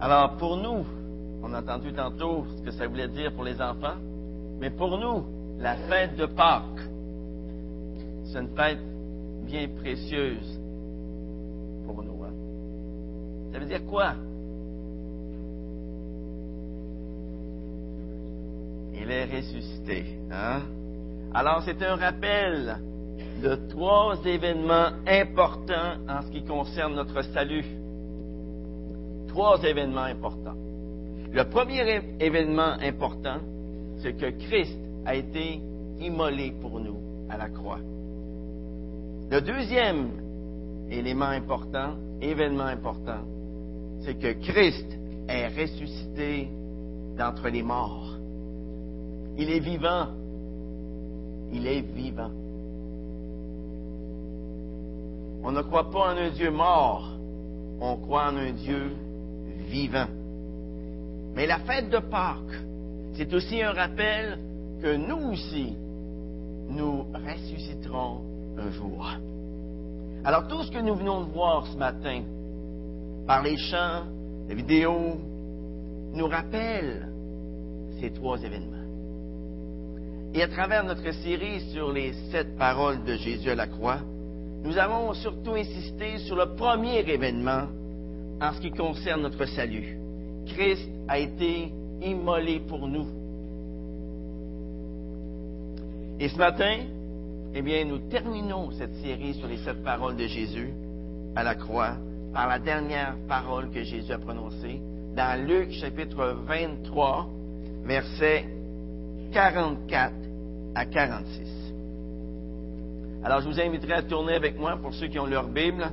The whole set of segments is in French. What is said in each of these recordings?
Alors, pour nous, on a entendu tantôt ce que ça voulait dire pour les enfants, mais pour nous, la fête de Pâques, c'est une fête bien précieuse pour nous. Hein. Ça veut dire quoi? Il est ressuscité. Hein? Alors, c'est un rappel de trois événements importants en ce qui concerne notre salut. Trois événements importants. Le premier événement important, c'est que Christ a été immolé pour nous à la croix. Le deuxième élément important, événement important, c'est que Christ est ressuscité d'entre les morts. Il est vivant. Il est vivant. On ne croit pas en un Dieu mort, on croit en un Dieu vivant. Mais la fête de Pâques, c'est aussi un rappel que nous aussi, nous ressusciterons un jour. Alors tout ce que nous venons de voir ce matin, par les chants, les vidéos, nous rappelle ces trois événements. Et à travers notre série sur les sept paroles de Jésus à la croix, nous avons surtout insisté sur le premier événement en ce qui concerne notre salut. Christ a été immolé pour nous. Et ce matin, eh bien, nous terminons cette série sur les sept paroles de Jésus à la croix par la dernière parole que Jésus a prononcée dans Luc chapitre 23, versets 44 à 46. Alors, je vous inviterai à tourner avec moi, pour ceux qui ont leur Bible,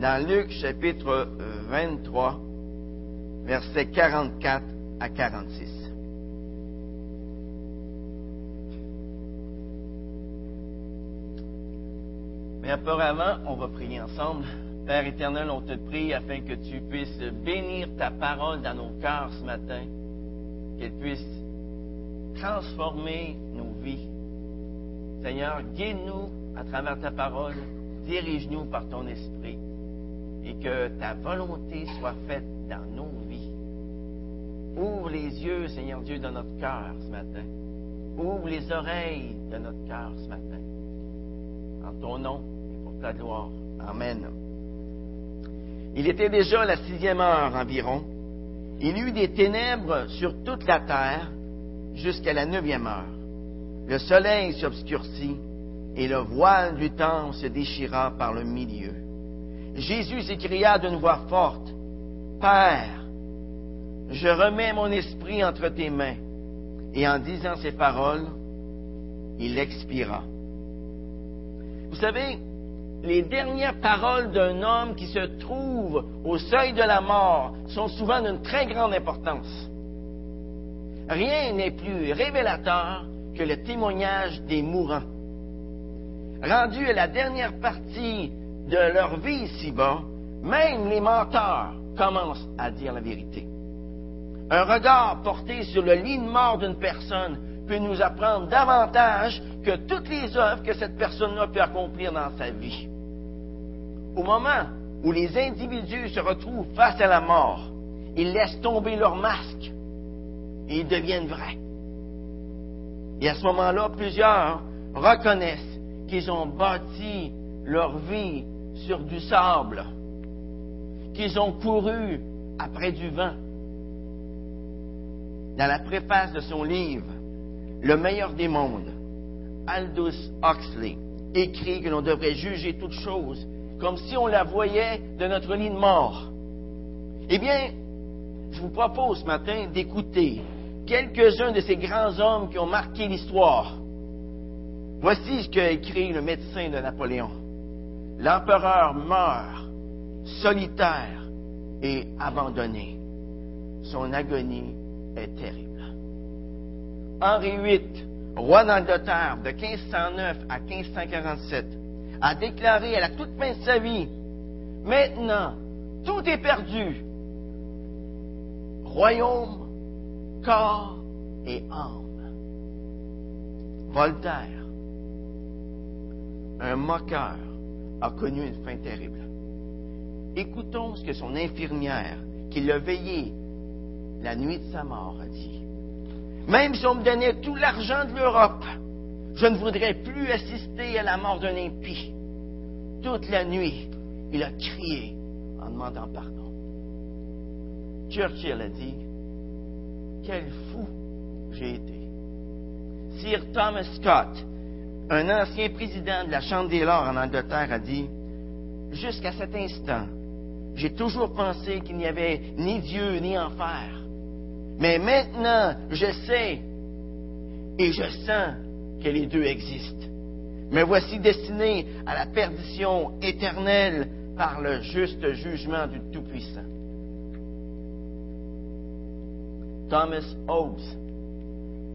dans Luc chapitre 23, versets 44 à 46. Mais auparavant, on va prier ensemble. Père éternel, on te prie afin que tu puisses bénir ta parole dans nos cœurs ce matin, qu'elle puisse transformer nos vies. Seigneur, guide-nous à travers ta parole, dirige-nous par ton esprit que ta volonté soit faite dans nos vies. Ouvre les yeux, Seigneur Dieu, de notre cœur ce matin. Ouvre les oreilles de notre cœur ce matin. En ton nom et pour ta gloire. Amen. Il était déjà la sixième heure environ. Il y eut des ténèbres sur toute la terre jusqu'à la neuvième heure. Le soleil s'obscurcit et le voile du temple se déchira par le milieu. Jésus s'écria d'une voix forte, Père, je remets mon esprit entre tes mains. Et en disant ces paroles, il expira. Vous savez, les dernières paroles d'un homme qui se trouve au seuil de la mort sont souvent d'une très grande importance. Rien n'est plus révélateur que le témoignage des mourants rendus à la dernière partie de leur vie ici-bas, même les menteurs commencent à dire la vérité. Un regard porté sur le lit de mort d'une personne peut nous apprendre davantage que toutes les œuvres que cette personne-là peut accomplir dans sa vie. Au moment où les individus se retrouvent face à la mort, ils laissent tomber leur masque et ils deviennent vrais. Et à ce moment-là, plusieurs reconnaissent qu'ils ont bâti leur vie sur du sable, qu'ils ont couru après du vent. Dans la préface de son livre, Le meilleur des mondes, Aldous Huxley écrit que l'on devrait juger toute chose comme si on la voyait de notre lit de mort. Eh bien, je vous propose ce matin d'écouter quelques-uns de ces grands hommes qui ont marqué l'histoire Voici ce qu'a écrit le médecin de Napoléon. L'empereur meurt solitaire et abandonné. Son agonie est terrible. Henri VIII, roi d'Angleterre de 1509 à 1547, a déclaré à la toute fin de sa vie, Maintenant, tout est perdu. Royaume, corps et âme. Voltaire, un moqueur a connu une fin terrible. Écoutons ce que son infirmière, qui l'a veillé la nuit de sa mort, a dit. Même si on me donnait tout l'argent de l'Europe, je ne voudrais plus assister à la mort d'un impie. Toute la nuit, il a crié en demandant pardon. Churchill a dit, quel fou j'ai été. Sir Thomas Scott, un ancien président de la Chambre des Lords en Angleterre, a dit, jusqu'à cet instant, j'ai toujours pensé qu'il n'y avait ni Dieu ni enfer. Mais maintenant, je sais et je sens que les deux existent. Mais voici destiné à la perdition éternelle par le juste jugement du Tout-Puissant. Thomas Hobbes,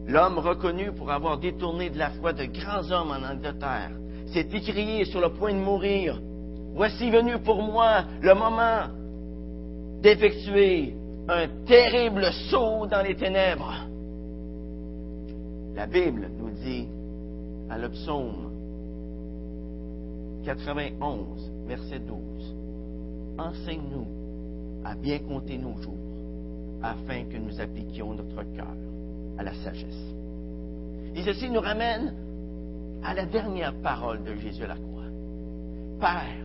l'homme reconnu pour avoir détourné de la foi de grands hommes en Angleterre, s'est écrié sur le point de mourir. Voici venu pour moi le moment d'effectuer un terrible saut dans les ténèbres. La Bible nous dit à le psaume 91, verset 12, Enseigne-nous à bien compter nos jours, afin que nous appliquions notre cœur à la sagesse. Et ceci nous ramène à la dernière parole de Jésus à la croix. Père,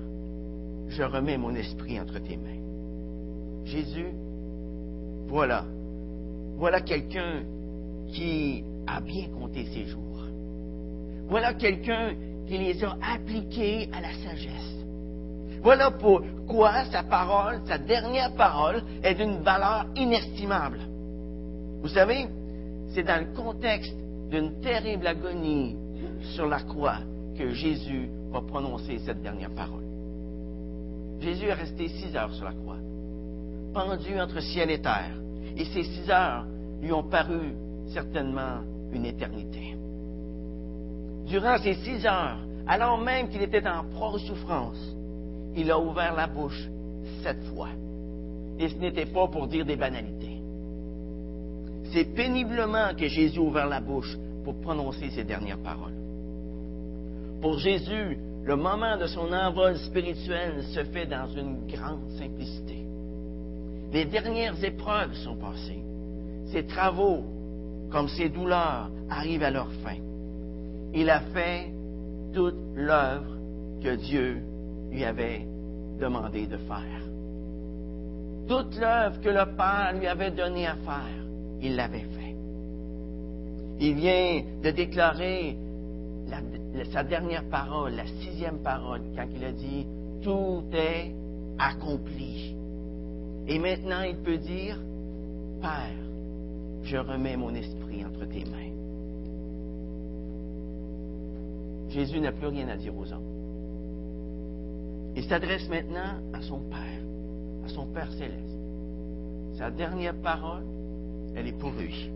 je remets mon esprit entre tes mains. Jésus, voilà, voilà quelqu'un qui a bien compté ses jours. Voilà quelqu'un qui les a appliqués à la sagesse. Voilà pourquoi sa parole, sa dernière parole, est d'une valeur inestimable. Vous savez, c'est dans le contexte d'une terrible agonie sur la croix que Jésus va prononcer cette dernière parole. Jésus est resté six heures sur la croix, pendu entre ciel et terre, et ces six heures lui ont paru certainement une éternité. Durant ces six heures, alors même qu'il était en proie souffrance, il a ouvert la bouche sept fois. Et ce n'était pas pour dire des banalités. C'est péniblement que Jésus a ouvert la bouche pour prononcer ses dernières paroles. Pour Jésus, le moment de son envol spirituel se fait dans une grande simplicité. Les dernières épreuves sont passées. Ses travaux, comme ses douleurs, arrivent à leur fin. Il a fait toute l'œuvre que Dieu lui avait demandé de faire. Toute l'œuvre que le Père lui avait donnée à faire, il l'avait fait. Il vient de déclarer sa dernière parole, la sixième parole, quand il a dit, tout est accompli. Et maintenant, il peut dire, Père, je remets mon esprit entre tes mains. Jésus n'a plus rien à dire aux hommes. Il s'adresse maintenant à son Père, à son Père céleste. Sa dernière parole, elle est pour lui.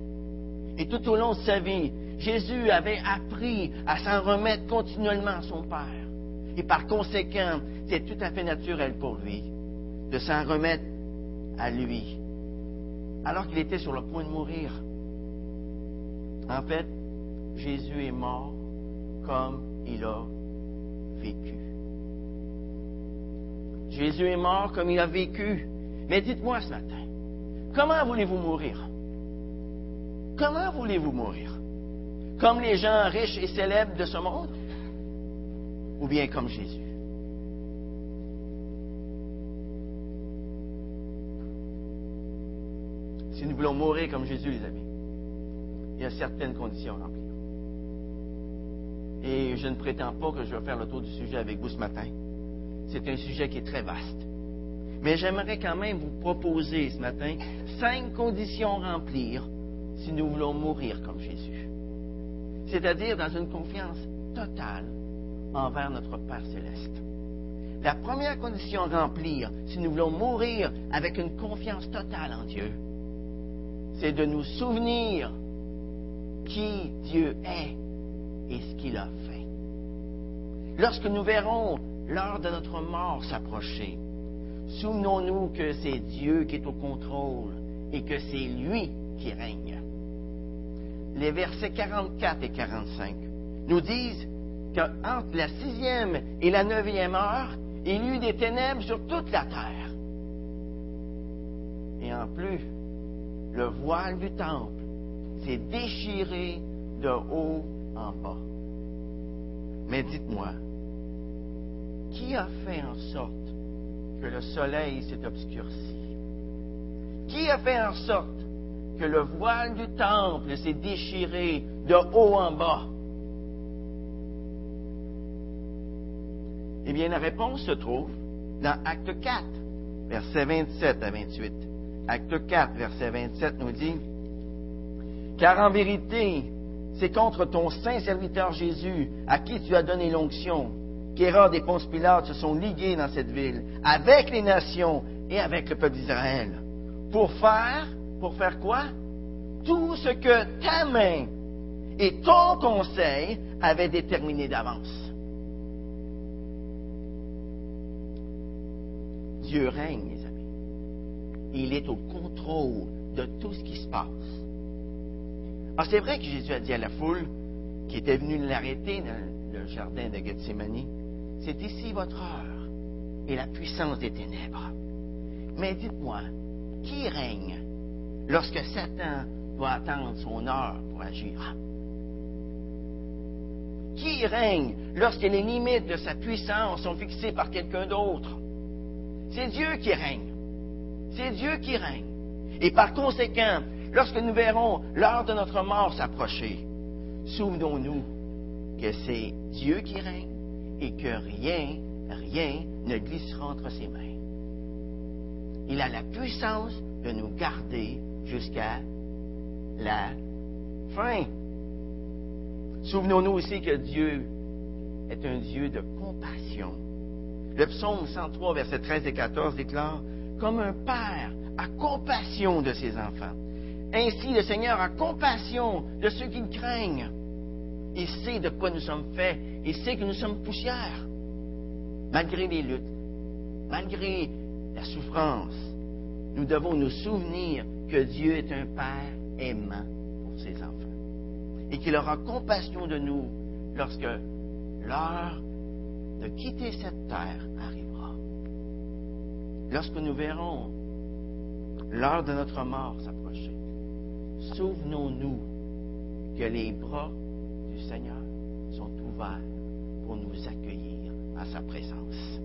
Et tout au long de sa vie, Jésus avait appris à s'en remettre continuellement à son Père. Et par conséquent, c'est tout à fait naturel pour lui de s'en remettre à lui, alors qu'il était sur le point de mourir. En fait, Jésus est mort comme il a vécu. Jésus est mort comme il a vécu. Mais dites-moi ce matin, comment voulez-vous mourir? Comment voulez-vous mourir? Comme les gens riches et célèbres de ce monde? Ou bien comme Jésus? Si nous voulons mourir comme Jésus, les amis, il y a certaines conditions à remplir. Et je ne prétends pas que je vais faire le tour du sujet avec vous ce matin. C'est un sujet qui est très vaste. Mais j'aimerais quand même vous proposer ce matin cinq conditions à remplir si nous voulons mourir comme Jésus. C'est-à-dire dans une confiance totale envers notre Père céleste. La première condition à remplir si nous voulons mourir avec une confiance totale en Dieu, c'est de nous souvenir qui Dieu est et ce qu'il a fait. Lorsque nous verrons l'heure de notre mort s'approcher, souvenons-nous que c'est Dieu qui est au contrôle et que c'est lui qui règne. Les versets 44 et 45 nous disent qu'entre la sixième et la neuvième heure, Il y eut des ténèbres sur toute la terre. Et en plus, le voile du temple s'est déchiré de haut en bas. Mais dites-moi, qui a fait en sorte que le soleil s'est obscurci? Qui a fait en sorte que le voile du temple s'est déchiré de haut en bas? Eh bien, la réponse se trouve dans Acte 4, versets 27 à 28. Acte 4, verset 27 nous dit, Car en vérité, c'est contre ton saint serviteur Jésus, à qui tu as donné l'onction, qu'Hérode et Ponce Pilate se sont ligués dans cette ville, avec les nations et avec le peuple d'Israël, pour faire, pour faire quoi? Tout ce que ta main et ton conseil avaient déterminé d'avance. Dieu règne, mes amis. Il est au contrôle de tout ce qui se passe. Alors, c'est vrai que Jésus a dit à la foule qui était venue l'arrêter dans le jardin de Gethsemane, c'est ici votre heure et la puissance des ténèbres. Mais dites-moi, qui règne lorsque Satan doit attendre son heure pour agir? Qui règne lorsque les limites de sa puissance sont fixées par quelqu'un d'autre? C'est Dieu qui règne. C'est Dieu qui règne. Et par conséquent, lorsque nous verrons l'heure de notre mort s'approcher, souvenons-nous que c'est Dieu qui règne et que rien, rien ne glissera entre ses mains. Il a la puissance de nous garder jusqu'à la fin. Souvenons-nous aussi que Dieu est un Dieu de compassion. Le psaume 103, versets 13 et 14 déclare, Comme un père a compassion de ses enfants, ainsi le Seigneur a compassion de ceux qui le craignent. Il sait de quoi nous sommes faits. Il sait que nous sommes poussière. Malgré les luttes, malgré la souffrance, nous devons nous souvenir que Dieu est un Père aimant pour ses enfants et qu'il aura compassion de nous lorsque l'heure de quitter cette terre arrivera. Lorsque nous verrons l'heure de notre mort s'approcher, souvenons-nous que les bras du Seigneur sont ouverts pour nous accueillir à sa présence,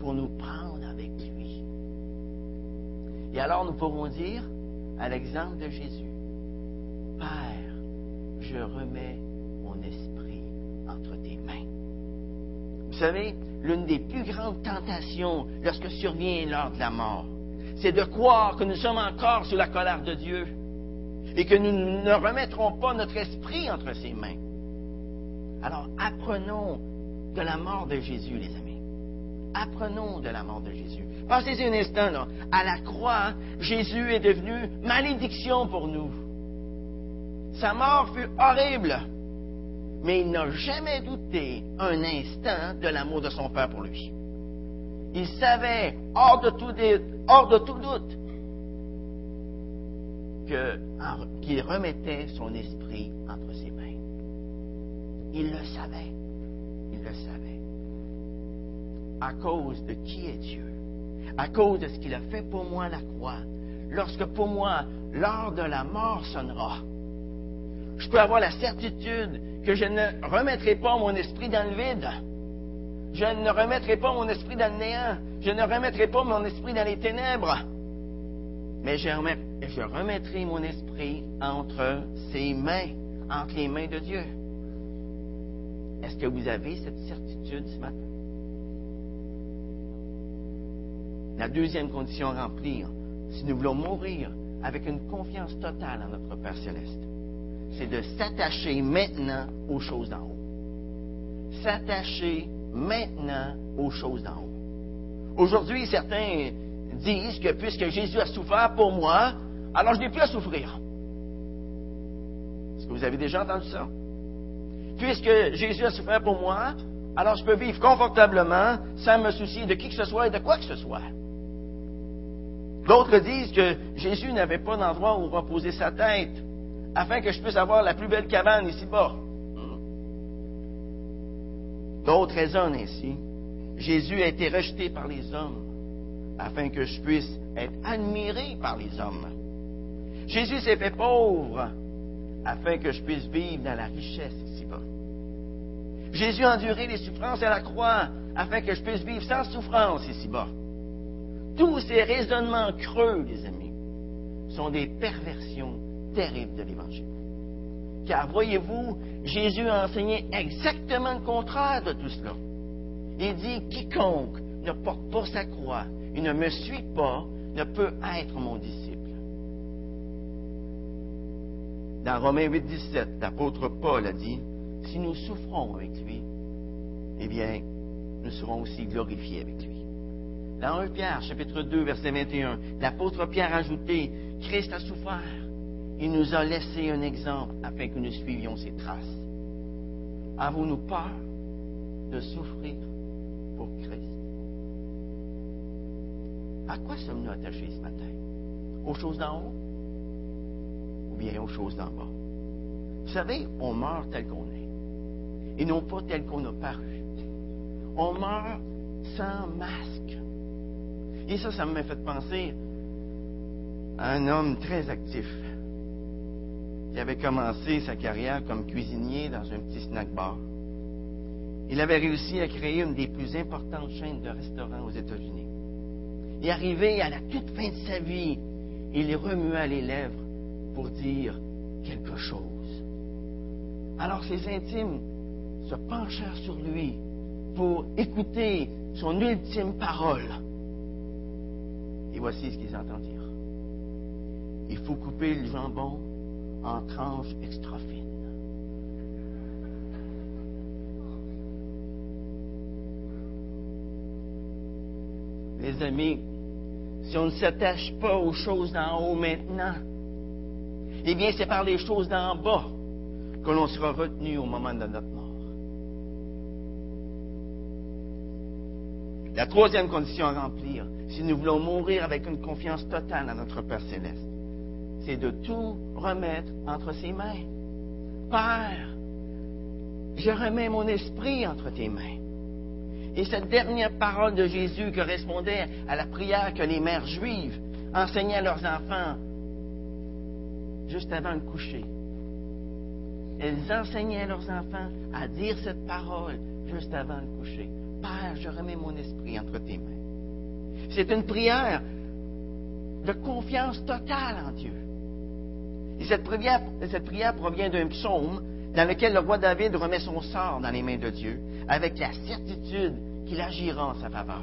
pour nous prendre avec lui. Et alors nous pourrons dire, à l'exemple de Jésus, Père, je remets mon esprit entre tes mains. Vous savez, l'une des plus grandes tentations lorsque survient l'heure de la mort, c'est de croire que nous sommes encore sous la colère de Dieu et que nous ne remettrons pas notre esprit entre ses mains. Alors apprenons de la mort de Jésus, les amis. Apprenons de la mort de Jésus. Pensez-y un instant, là. À la croix, Jésus est devenu malédiction pour nous. Sa mort fut horrible, mais il n'a jamais douté un instant de l'amour de son Père pour lui. Il savait, hors de tout doute, qu'il remettait son esprit entre ses mains. Il le savait. Il le savait. À cause de qui est Dieu, à cause de ce qu'il a fait pour moi à la croix, lorsque pour moi l'heure de la mort sonnera, je peux avoir la certitude que je ne remettrai pas mon esprit dans le vide. Je ne remettrai pas mon esprit dans le néant. Je ne remettrai pas mon esprit dans les ténèbres. Mais je, je remettrai mon esprit entre ses mains, entre les mains de Dieu. Est-ce que vous avez cette certitude ce matin? La deuxième condition à remplir, si nous voulons mourir avec une confiance totale en notre Père céleste, c'est de s'attacher maintenant aux choses d'en haut. S'attacher maintenant aux choses d'en haut. Aujourd'hui, certains disent que puisque Jésus a souffert pour moi, alors je n'ai plus à souffrir. Est-ce que vous avez déjà entendu ça? Puisque Jésus a souffert pour moi, alors je peux vivre confortablement sans me soucier de qui que ce soit et de quoi que ce soit. D'autres disent que Jésus n'avait pas d'endroit où reposer sa tête afin que je puisse avoir la plus belle cabane ici-bas. D'autres raisonnent ainsi. Jésus a été rejeté par les hommes afin que je puisse être admiré par les hommes. Jésus s'est fait pauvre afin que je puisse vivre dans la richesse ici-bas. Jésus a enduré les souffrances à la croix afin que je puisse vivre sans souffrance ici-bas. Tous ces raisonnements creux, les amis, sont des perversions terribles de l'Évangile. Car voyez-vous, Jésus a enseigné exactement le contraire de tout cela. Il dit, quiconque ne porte pas sa croix et ne me suit pas ne peut être mon disciple. Dans Romains 8, 17, l'apôtre Paul a dit, si nous souffrons avec lui, eh bien, nous serons aussi glorifiés avec lui. Dans 1 Pierre, chapitre 2, verset 21, l'apôtre Pierre a ajouté, Christ a souffert. Il nous a laissé un exemple afin que nous suivions ses traces. Avons-nous peur de souffrir pour Christ? À quoi sommes-nous attachés ce matin? Aux choses d'en haut ou bien aux choses d'en bas? Vous savez, on meurt tel qu'on est et non pas tel qu'on a paru. On meurt sans masque. Et ça, ça m'a fait penser à un homme très actif qui avait commencé sa carrière comme cuisinier dans un petit snack bar. Il avait réussi à créer une des plus importantes chaînes de restaurants aux États-Unis. Et arrivé à la toute fin de sa vie, il remua les lèvres pour dire quelque chose. Alors ses intimes se penchèrent sur lui pour écouter son ultime parole. Et voici ce qu'ils entendirent. Il faut couper le jambon en tranches extra fines. Les amis, si on ne s'attache pas aux choses d'en haut maintenant, eh bien, c'est par les choses d'en bas que l'on sera retenu au moment de notre mort. La troisième condition à remplir, si nous voulons mourir avec une confiance totale à notre Père céleste, c'est de tout remettre entre ses mains. Père, je remets mon esprit entre tes mains. Et cette dernière parole de Jésus correspondait à la prière que les mères juives enseignaient à leurs enfants juste avant le coucher. Elles enseignaient à leurs enfants à dire cette parole juste avant le coucher. Père, je remets mon esprit entre tes mains. C'est une prière de confiance totale en Dieu. Et cette prière, cette prière provient d'un psaume dans lequel le roi David remet son sort dans les mains de Dieu, avec la certitude qu'il agira en sa faveur.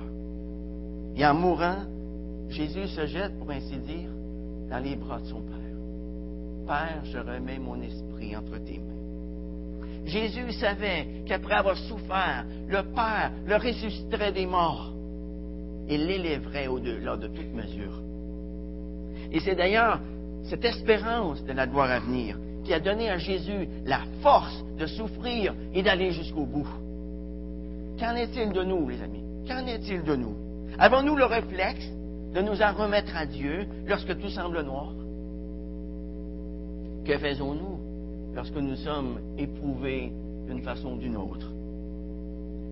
Et en mourant, Jésus se jette, pour ainsi dire, dans les bras de son Père. Père, je remets mon esprit entre tes mains. Jésus savait qu'après avoir souffert, le Père le ressusciterait des morts et l'élèverait au-delà de toute mesure. Et c'est d'ailleurs cette espérance de la gloire à venir qui a donné à Jésus la force de souffrir et d'aller jusqu'au bout. Qu'en est-il de nous, les amis? Qu'en est-il de nous? Avons-nous le réflexe de nous en remettre à Dieu lorsque tout semble noir? Que faisons-nous lorsque nous sommes éprouvés d'une façon ou d'une autre?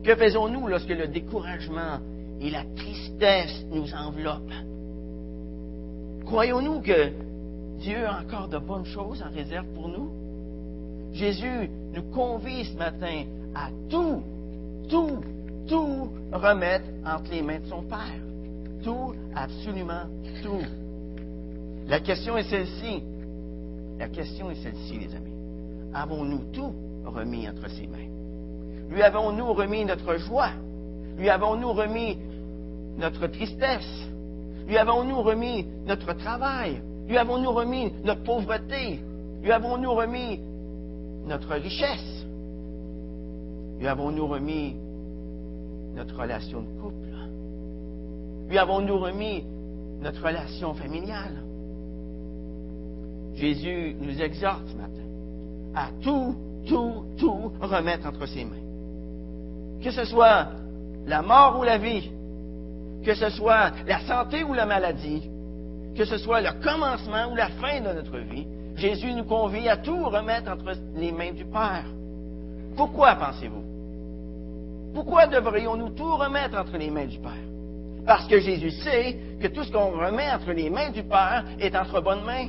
Que faisons-nous lorsque le découragement et la tristesse nous enveloppent? Croyons-nous que Dieu a encore de bonnes choses en réserve pour nous? Jésus nous convie ce matin à tout, tout, tout remettre entre les mains de son Père. Tout, absolument tout. La question est celle-ci. La question est celle-ci, les amis. Avons-nous tout remis entre ses mains? Lui avons-nous remis notre joie? Lui avons-nous remis notre tristesse? Lui avons-nous remis notre travail? Lui avons-nous remis notre pauvreté? Lui avons-nous remis notre richesse? Lui avons-nous remis notre relation de couple? Lui avons-nous remis notre relation familiale? Jésus nous exhorte ce matin à tout, tout, tout remettre entre ses mains. Que ce soit la mort ou la vie, que ce soit la santé ou la maladie, que ce soit le commencement ou la fin de notre vie, Jésus nous convie à tout remettre entre les mains du Père. Pourquoi pensez-vous? Pourquoi devrions-nous tout remettre entre les mains du Père? Parce que Jésus sait que tout ce qu'on remet entre les mains du Père est entre bonnes mains.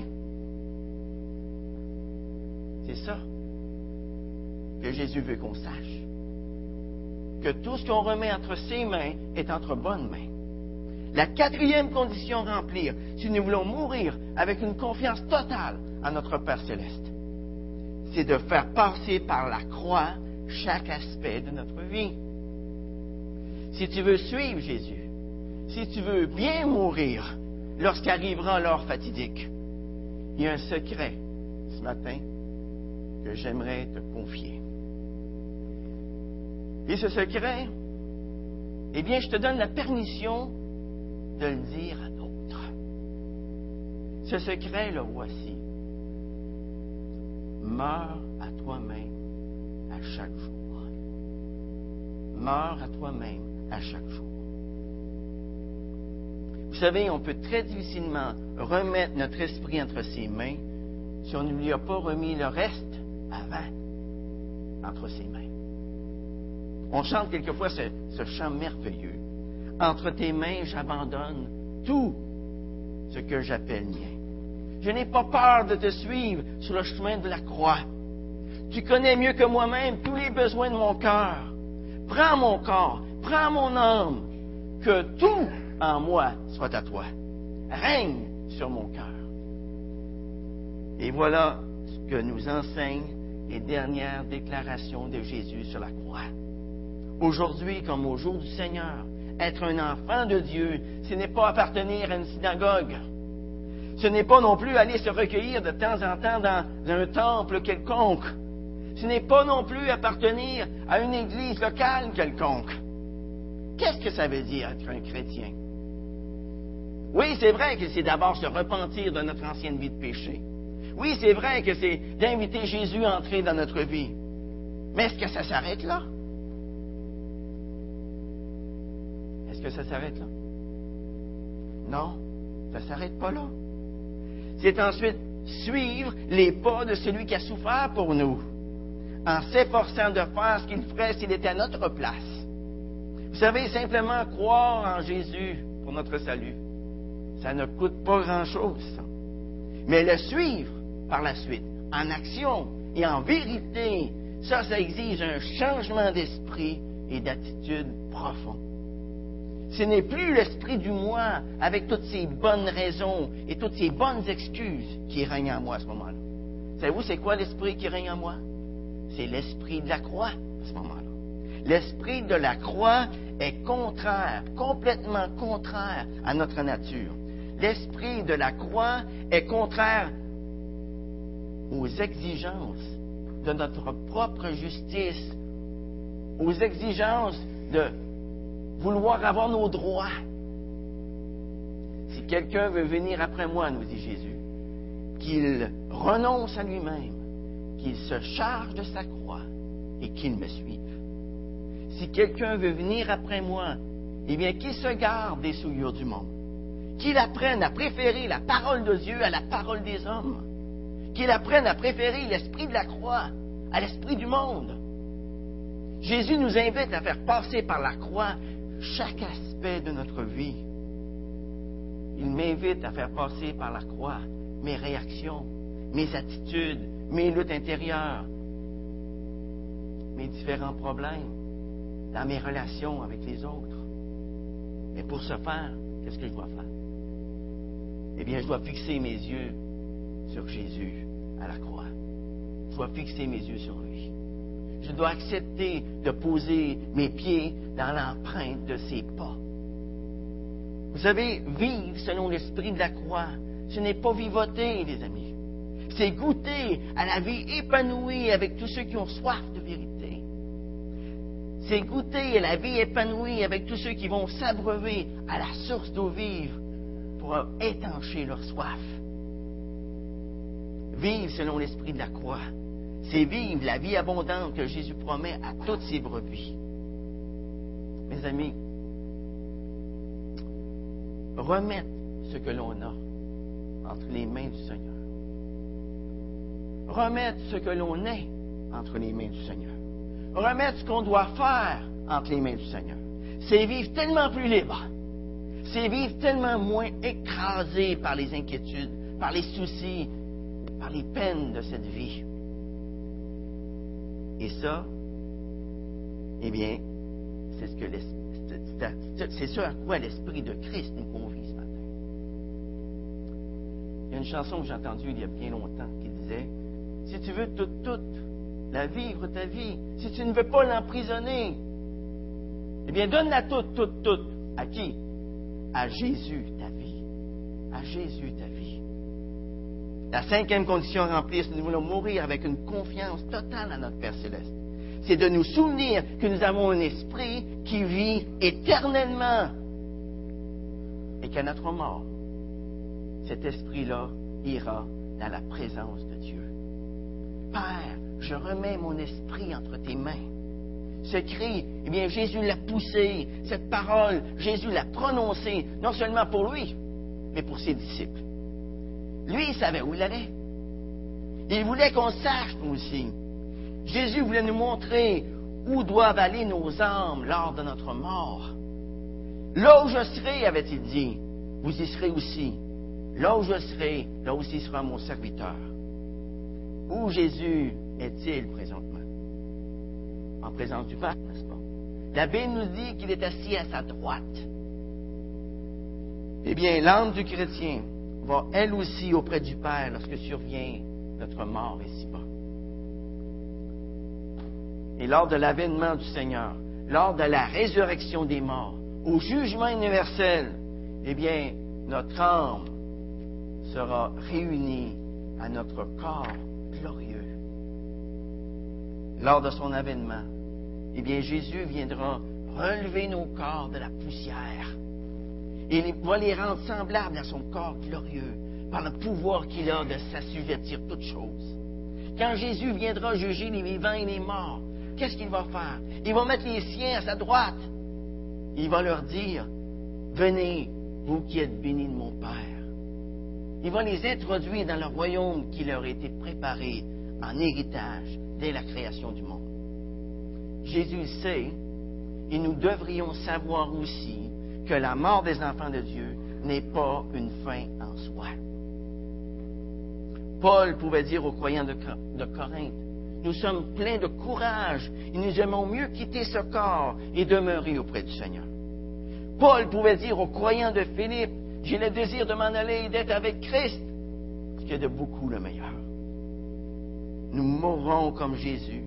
C'est ça que Jésus veut qu'on sache. Que tout ce qu'on remet entre ses mains est entre bonnes mains. La quatrième condition à remplir, si nous voulons mourir avec une confiance totale en notre Père céleste, c'est de faire passer par la croix chaque aspect de notre vie. Si tu veux suivre Jésus, si tu veux bien mourir lorsqu'arrivera l'heure fatidique, il y a un secret ce matin que j'aimerais te confier. Et ce secret, eh bien, je te donne la permission de le dire à d'autres. Ce secret, le voici. Meurs à toi-même à chaque jour. Meurs à toi-même à chaque jour. Vous savez, on peut très difficilement remettre notre esprit entre ses mains si on ne lui a pas remis le reste avant entre ses mains. On chante quelquefois ce, ce chant merveilleux. Entre tes mains, j'abandonne tout ce que j'appelle mien. Je n'ai pas peur de te suivre sur le chemin de la croix. Tu connais mieux que moi-même tous les besoins de mon cœur. Prends mon corps, prends mon âme, que tout en moi soit à toi. Règne sur mon cœur. Et voilà ce que nous enseignent les dernières déclarations de Jésus sur la croix. Aujourd'hui, comme au jour du Seigneur, être un enfant de Dieu, ce n'est pas appartenir à une synagogue. Ce n'est pas non plus aller se recueillir de temps en temps dans un temple quelconque. Ce n'est pas non plus appartenir à une église locale quelconque. Qu'est-ce que ça veut dire être un chrétien? Oui, c'est vrai que c'est d'abord se repentir de notre ancienne vie de péché. Oui, c'est vrai que c'est d'inviter Jésus à entrer dans notre vie. Mais est-ce que ça s'arrête là? Est-ce que ça s'arrête là? Non, ça ne s'arrête pas là. C'est ensuite suivre les pas de celui qui a souffert pour nous, en s'efforçant de faire ce qu'il ferait s'il était à notre place. Vous savez, simplement croire en Jésus pour notre salut, ça ne coûte pas grand-chose. Mais le suivre par la suite, en action et en vérité, ça, ça exige un changement d'esprit et d'attitude profond. Ce n'est plus l'esprit du moi avec toutes ses bonnes raisons et toutes ses bonnes excuses qui règne en moi à ce moment-là. Savez-vous, c'est quoi l'esprit qui règne en moi? C'est l'esprit de la croix à ce moment-là. L'esprit de la croix est contraire, complètement contraire à notre nature. L'esprit de la croix est contraire aux exigences de notre propre justice, aux exigences de vouloir avoir nos droits. Si quelqu'un veut venir après moi, nous dit Jésus, qu'il renonce à lui-même, qu'il se charge de sa croix et qu'il me suive. Si quelqu'un veut venir après moi, eh bien, qu'il se garde des souillures du monde, qu'il apprenne à préférer la parole de Dieu à la parole des hommes, qu'il apprenne à préférer l'esprit de la croix à l'esprit du monde. Jésus nous invite à faire passer par la croix chaque aspect de notre vie. Il m'invite à faire passer par la croix mes réactions, mes attitudes, mes luttes intérieures, mes différents problèmes dans mes relations avec les autres. Et pour ce faire, qu'est-ce que je dois faire? Eh bien, je dois fixer mes yeux sur Jésus à la croix. Je dois fixer mes yeux sur lui. Je dois accepter de poser mes pieds dans l'empreinte de ses pas. Vous savez, vivre selon l'esprit de la croix, ce n'est pas vivoter, les amis. C'est goûter à la vie épanouie avec tous ceux qui ont soif de vérité. C'est goûter à la vie épanouie avec tous ceux qui vont s'abreuver à la source d'eau vive pour étancher leur soif. Vivre selon l'esprit de la croix, c'est vivre la vie abondante que Jésus promet à toutes ses brebis. Mes amis, remettre ce que l'on a entre les mains du Seigneur. Remettre ce que l'on est entre les mains du Seigneur. Remettre ce qu'on doit faire entre les mains du Seigneur. C'est vivre tellement plus libre. C'est vivre tellement moins écrasé par les inquiétudes, par les soucis, par les peines de cette vie. Et ça, eh bien, c'est ce que c'est ce à quoi l'Esprit de Christ nous convie ce matin. Il y a une chanson que j'ai entendue il y a bien longtemps qui disait Si tu veux toute, toute la vivre ta vie, si tu ne veux pas l'emprisonner, eh bien, donne-la toute, toute, toute. À qui? À Jésus, ta vie. À Jésus, ta vie. La cinquième condition remplie, c'est que nous voulons mourir avec une confiance totale à notre Père céleste. C'est de nous souvenir que nous avons un esprit qui vit éternellement et qu'à notre mort, cet esprit-là ira dans la présence de Dieu. Père, je remets mon esprit entre tes mains. Ce cri, eh bien, Jésus l'a poussé. Cette parole, Jésus l'a prononcée, non seulement pour lui, mais pour ses disciples. Lui, il savait où il allait. Il voulait qu'on sache, nous aussi. Jésus voulait nous montrer où doivent aller nos âmes lors de notre mort. Là où je serai, avait-il dit, vous y serez aussi. Là où je serai, là aussi sera mon serviteur. Où Jésus est-il présentement? En présence du Père, n'est-ce pas? La Bible nous dit qu'il est assis à sa droite. Eh bien, l'âme du chrétien va elle aussi auprès du Père lorsque survient notre mort ici-bas. Et lors de l'avènement du Seigneur, lors de la résurrection des morts, au jugement universel, eh bien, notre âme sera réunie à notre corps glorieux. Lors de son avènement, eh bien, Jésus viendra relever nos corps de la poussière il va les rendre semblables à son corps glorieux par le pouvoir qu'il a de s'assujettir toutes choses. Quand Jésus viendra juger les vivants et les morts, qu'est-ce qu'il va faire? Il va mettre les siens à sa droite. Il va leur dire, venez, vous qui êtes bénis de mon Père. Il va les introduire dans le royaume qui leur a été préparé en héritage dès la création du monde. Jésus sait, et nous devrions savoir aussi, que la mort des enfants de Dieu n'est pas une fin en soi. Paul pouvait dire aux croyants de, Corinthe, nous sommes pleins de courage et nous aimons mieux quitter ce corps et demeurer auprès du Seigneur. Paul pouvait dire aux croyants de Philippe, j'ai le désir de m'en aller et d'être avec Christ, ce qui est de beaucoup le meilleur. Nous mourrons comme Jésus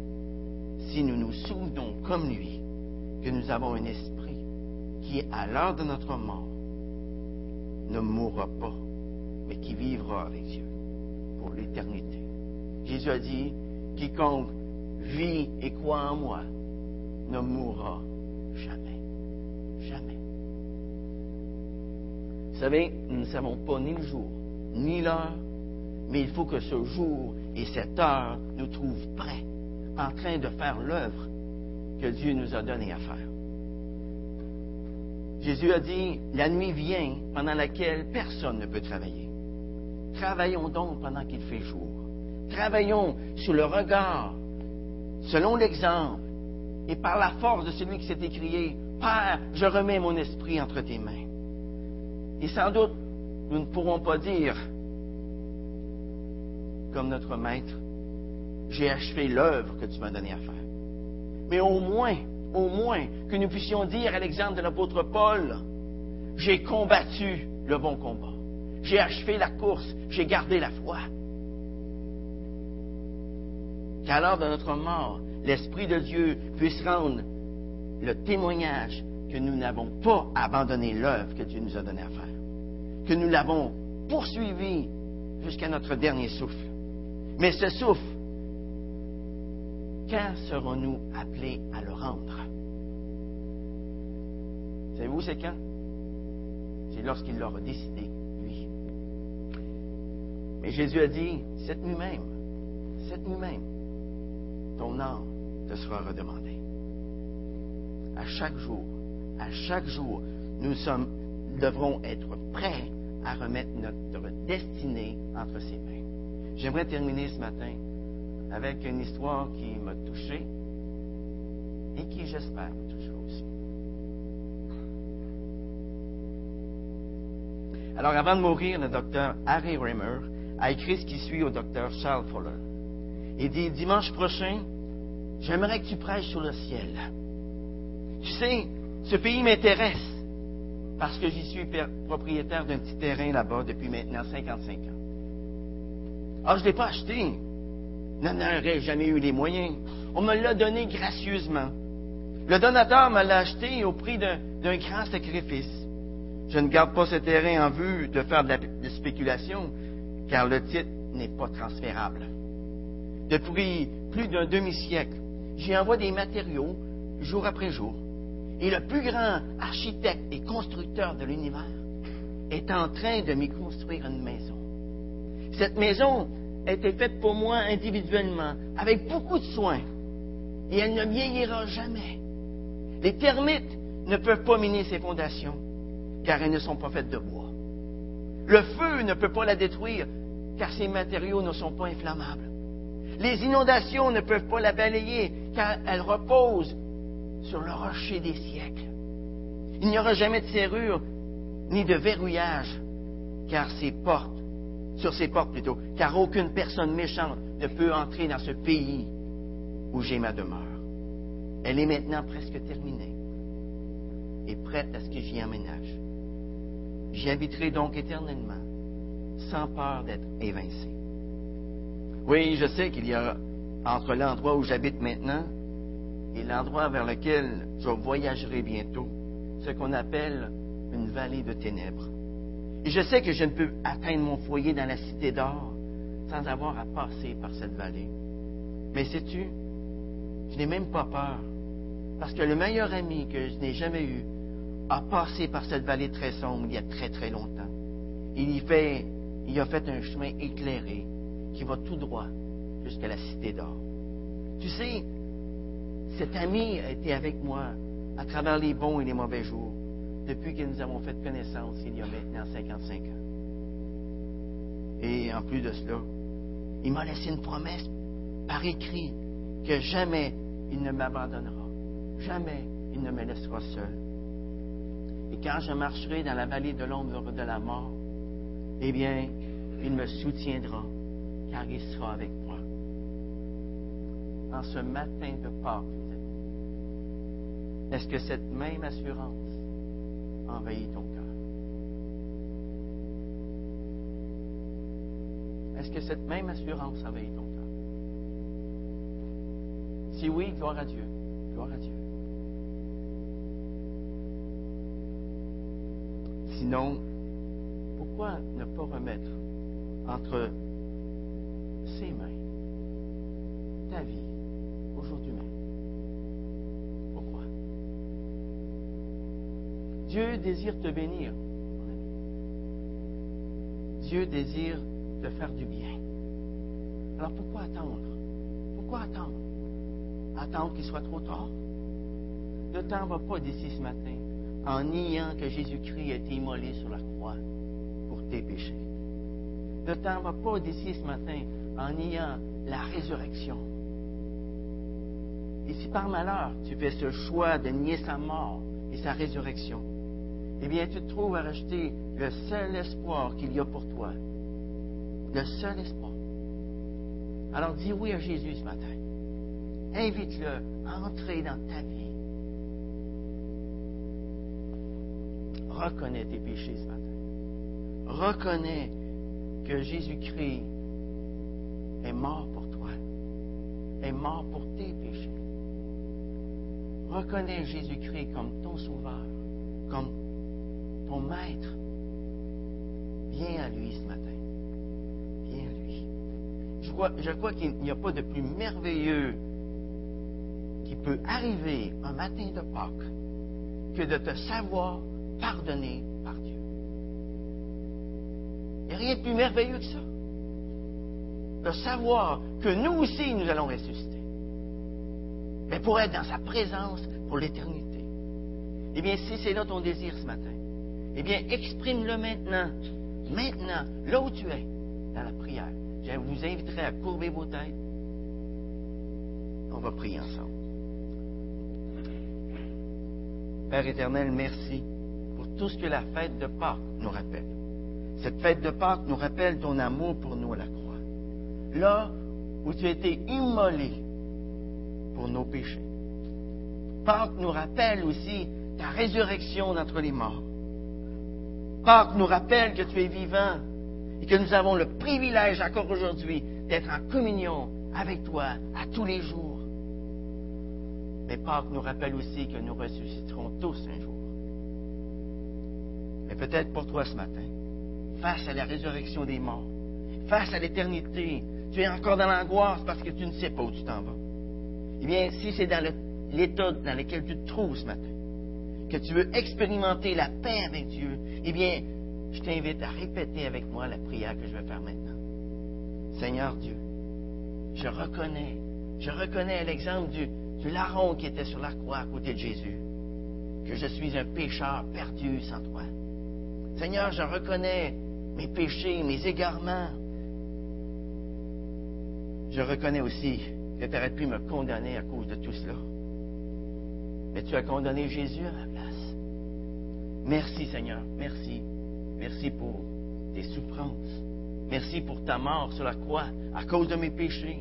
si nous nous souvenons comme lui que nous avons un esprit qui, à l'heure de notre mort, ne mourra pas, mais qui vivra avec Dieu pour l'éternité. Jésus a dit, quiconque vit et croit en moi ne mourra jamais. Jamais. Vous savez, nous ne savons pas ni le jour, ni l'heure, mais il faut que ce jour et cette heure nous trouvent prêts, en train de faire l'œuvre que Dieu nous a donnée à faire. Jésus a dit, la nuit vient pendant laquelle personne ne peut travailler. Travaillons donc pendant qu'il fait jour. Travaillons sous le regard, selon l'exemple, et par la force de celui qui s'est écrié, Père, je remets mon esprit entre tes mains. Et sans doute, nous ne pourrons pas dire, comme notre maître, j'ai achevé l'œuvre que tu m'as donnée à faire. Mais au moins, au moins que nous puissions dire à l'exemple de l'apôtre Paul, j'ai combattu le bon combat, j'ai achevé la course, j'ai gardé la foi. Qu'à l'heure de notre mort, l'Esprit de Dieu puisse rendre le témoignage que nous n'avons pas abandonné l'œuvre que Dieu nous a donnée à faire, que nous l'avons poursuivi jusqu'à notre dernier souffle. Mais ce souffle, quand serons-nous appelés à le rendre? Savez-vous c'est quand? C'est lorsqu'il l'aura décidé, lui. Mais Jésus a dit, cette nuit même, cette nuit même, ton âme te sera redemandée. À chaque jour, à chaque jour, nous sommes, devrons être prêts à remettre notre destinée entre ses mains. J'aimerais terminer ce matin avec une histoire qui m'a touché et qui, j'espère, me touchera aussi. Alors, avant de mourir, le docteur Harry Raymer a écrit ce qui suit au docteur Charles Fuller. Il dit Dimanche prochain, j'aimerais que tu prêches sur le ciel. Tu sais, ce pays m'intéresse parce que j'y suis propriétaire d'un petit terrain là-bas depuis maintenant 55 ans. Ah, je ne l'ai pas acheté, N'en aurais jamais eu les moyens. On me l'a donné gracieusement. Le donateur me l'a acheté au prix d'un grand sacrifice. Je ne garde pas ce terrain en vue de faire de la spéculation, car le titre n'est pas transférable. Depuis plus d'un demi-siècle, j'y envoie des matériaux jour après jour. Et le plus grand architecte et constructeur de l'univers est en train de m'y construire une maison. Cette maison faite pour moi individuellement, avec beaucoup de soin, et elle ne vieillira jamais. Les termites ne peuvent pas miner ses fondations, car elles ne sont pas faites de bois. Le feu ne peut pas la détruire, car ses matériaux ne sont pas inflammables. Les inondations ne peuvent pas la balayer, car elle repose sur le rocher des siècles. Il n'y aura jamais de serrure ni de verrouillage, car ses portes, sur ses portes plutôt, car aucune personne méchante ne peut entrer dans ce pays où j'ai ma demeure. Elle est maintenant presque terminée et prête à ce que j'y emménage. J'y habiterai donc éternellement, sans peur d'être évincé. Oui, je sais qu'il y a entre l'endroit où j'habite maintenant et l'endroit vers lequel je voyagerai bientôt ce qu'on appelle une vallée de ténèbres. Et je sais que je ne peux atteindre mon foyer dans la cité d'or sans avoir à passer par cette vallée. Mais sais-tu, je n'ai même pas peur, parce que le meilleur ami que je n'ai jamais eu a passé par cette vallée très sombre il y a très très longtemps. Il y fait, il a fait un chemin éclairé qui va tout droit jusqu'à la cité d'or. Tu sais, cet ami a été avec moi à travers les bons et les mauvais jours depuis que nous avons fait connaissance il y a maintenant 55 ans. Et en plus de cela, il m'a laissé une promesse par écrit que jamais il ne m'abandonnera, jamais il ne me laissera seul. Et quand je marcherai dans la vallée de l'ombre de la mort, eh bien, il me soutiendra, car il sera avec moi. En ce matin de Pâques, est-ce que cette même assurance envahit ton cœur? Est-ce que cette même assurance envahit ton cœur? Si oui, gloire à Dieu. Gloire à Dieu. Sinon, pourquoi ne pas remettre entre ses mains ta vie aujourd'hui même? Dieu désire te bénir. Dieu désire te faire du bien. Alors pourquoi attendre? Pourquoi attendre? Attendre qu'il soit trop tard? Le temps va pas d'ici ce matin en niant que Jésus-Christ a été immolé sur la croix pour tes péchés. Le temps va pas d'ici ce matin en niant la résurrection. Et si par malheur tu fais ce choix de nier sa mort et sa résurrection, eh bien, tu te trouves à racheter le seul espoir qu'il y a pour toi. Le seul espoir. Alors dis oui à Jésus ce matin. Invite-le à entrer dans ta vie. Reconnais tes péchés ce matin. Reconnais que Jésus-Christ est mort pour toi, est mort pour tes péchés. Reconnais Jésus-Christ comme ton sauveur, comme maître. Viens à lui ce matin. Viens à lui. Je crois, qu'il n'y a pas de plus merveilleux qui peut arriver un matin de Pâques que de te savoir pardonné par Dieu. Il n'y a rien de plus merveilleux que ça. De savoir que nous aussi, nous allons ressusciter. Mais pour être dans sa présence pour l'éternité. Eh bien, si c'est là ton désir ce matin, eh bien, exprime-le maintenant. Maintenant, là où tu es, dans la prière. Je vous inviterai à courber vos têtes. On va prier ensemble. Père éternel, merci pour tout ce que la fête de Pâques nous rappelle. Cette fête de Pâques nous rappelle ton amour pour nous à la croix. Là où tu as été immolé pour nos péchés. Pâques nous rappelle aussi ta résurrection d'entre les morts. Pâques nous rappelle que tu es vivant et que nous avons le privilège encore aujourd'hui d'être en communion avec toi à tous les jours. Mais Pâques nous rappelle aussi que nous ressusciterons tous un jour. Mais peut-être pour toi ce matin, face à la résurrection des morts, face à l'éternité, tu es encore dans l'angoisse parce que tu ne sais pas où tu t'en vas. Eh bien, si c'est dans l'état dans lequel tu te trouves ce matin, que tu veux expérimenter la paix avec Dieu, eh bien, je t'invite à répéter avec moi la prière que je vais faire maintenant. Seigneur Dieu, je reconnais, je reconnais l'exemple du, du larron qui était sur la croix à côté de Jésus, que je suis un pécheur perdu sans toi. Seigneur, je reconnais mes péchés, mes égarements. Je reconnais aussi que tu aurais pu me condamner à cause de tout cela. Mais tu as condamné Jésus à ma place. Merci Seigneur, merci. Merci pour tes souffrances. Merci pour ta mort sur la croix à cause de mes péchés.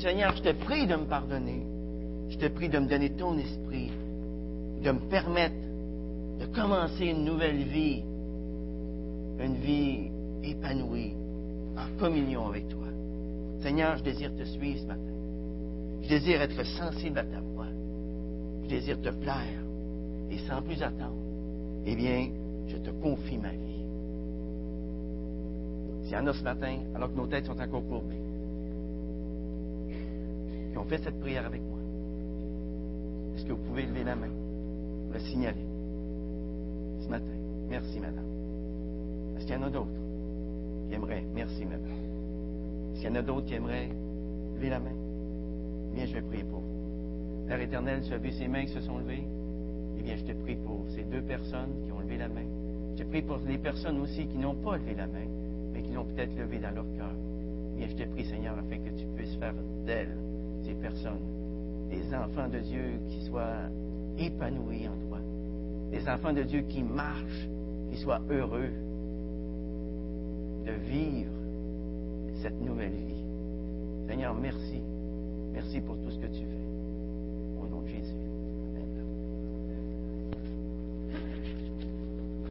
Seigneur, je te prie de me pardonner. Je te prie de me donner ton esprit, de me permettre de commencer une nouvelle vie, une vie épanouie, en communion avec toi. Seigneur, je désire te suivre ce matin. Je désire être sensible à ta voix. Désire te plaire. Et sans plus attendre, eh bien, je te confie ma vie. S'il y en a ce matin, alors que nos têtes sont encore courbées, qui ont fait cette prière avec moi, est-ce que vous pouvez lever la main pour le signaler ce matin? Merci, madame. Est-ce qu'il y en a d'autres qui aimeraient? Merci, madame. Est-ce qu'il y en a d'autres qui aimeraient lever la main? Bien, je vais prier pour vous. Père éternel, tu as vu ces mains qui se sont levées? Eh bien, je te prie pour ces deux personnes qui ont levé la main. Je te prie pour les personnes aussi qui n'ont pas levé la main, mais qui l'ont peut-être levé dans leur cœur. Eh bien, je te prie, Seigneur, afin que tu puisses faire d'elles, ces personnes, des enfants de Dieu qui soient épanouis en toi. Des enfants de Dieu qui marchent, qui soient heureux de vivre cette nouvelle vie. Seigneur, merci. Merci pour tout ce que tu fais. Au nom de Jésus.